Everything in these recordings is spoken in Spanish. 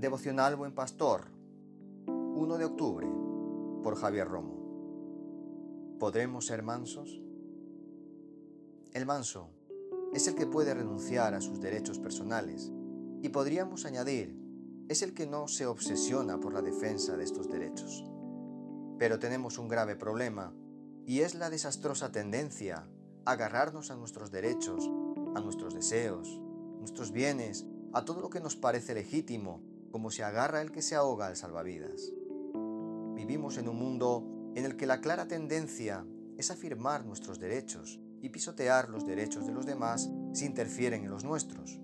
Devocional Buen Pastor, 1 de octubre, por Javier Romo. ¿Podremos ser mansos? El manso es el que puede renunciar a sus derechos personales y podríamos añadir, es el que no se obsesiona por la defensa de estos derechos. Pero tenemos un grave problema y es la desastrosa tendencia a agarrarnos a nuestros derechos, a nuestros deseos, nuestros bienes, a todo lo que nos parece legítimo como se agarra el que se ahoga al salvavidas. Vivimos en un mundo en el que la clara tendencia es afirmar nuestros derechos y pisotear los derechos de los demás si interfieren en los nuestros.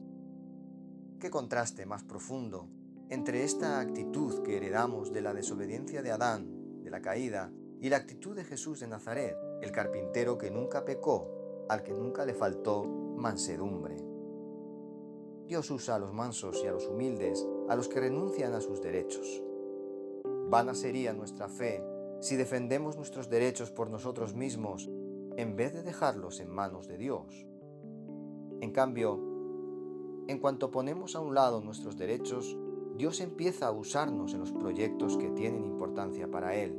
¿Qué contraste más profundo entre esta actitud que heredamos de la desobediencia de Adán, de la caída, y la actitud de Jesús de Nazaret, el carpintero que nunca pecó, al que nunca le faltó mansedumbre? Dios usa a los mansos y a los humildes, a los que renuncian a sus derechos. Vana sería nuestra fe si defendemos nuestros derechos por nosotros mismos en vez de dejarlos en manos de Dios. En cambio, en cuanto ponemos a un lado nuestros derechos, Dios empieza a usarnos en los proyectos que tienen importancia para Él.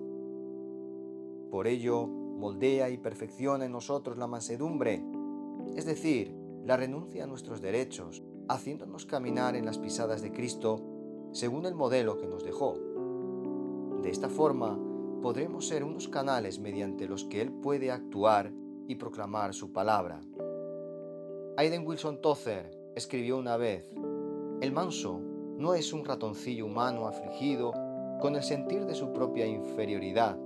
Por ello, moldea y perfecciona en nosotros la mansedumbre, es decir, la renuncia a nuestros derechos, haciéndonos caminar en las pisadas de Cristo según el modelo que nos dejó. De esta forma, podremos ser unos canales mediante los que Él puede actuar y proclamar su palabra. Aiden Wilson Tozer escribió una vez, El manso no es un ratoncillo humano afligido con el sentir de su propia inferioridad.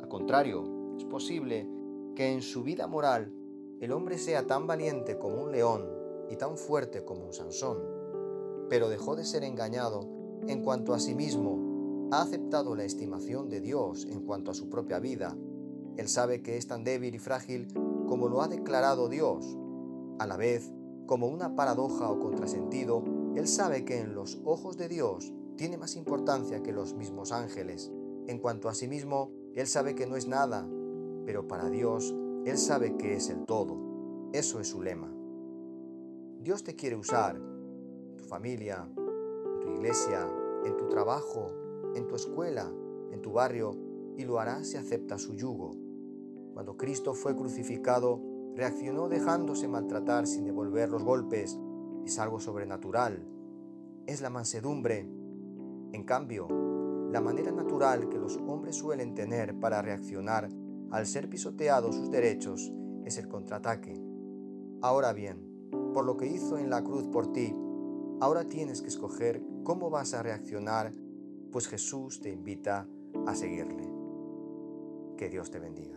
Al contrario, es posible que en su vida moral el hombre sea tan valiente como un león y tan fuerte como un Sansón, pero dejó de ser engañado en cuanto a sí mismo, ha aceptado la estimación de Dios en cuanto a su propia vida. Él sabe que es tan débil y frágil como lo ha declarado Dios. A la vez, como una paradoja o contrasentido, él sabe que en los ojos de Dios tiene más importancia que los mismos ángeles. En cuanto a sí mismo, él sabe que no es nada, pero para Dios, él sabe que es el todo. Eso es su lema. Dios te quiere usar tu familia, tu iglesia, en tu trabajo, en tu escuela, en tu barrio, y lo hará si acepta su yugo. Cuando Cristo fue crucificado, reaccionó dejándose maltratar sin devolver los golpes. Es algo sobrenatural. Es la mansedumbre. En cambio, la manera natural que los hombres suelen tener para reaccionar al ser pisoteados sus derechos es el contraataque. Ahora bien, por lo que hizo en la cruz por ti, ahora tienes que escoger cómo vas a reaccionar, pues Jesús te invita a seguirle. Que Dios te bendiga.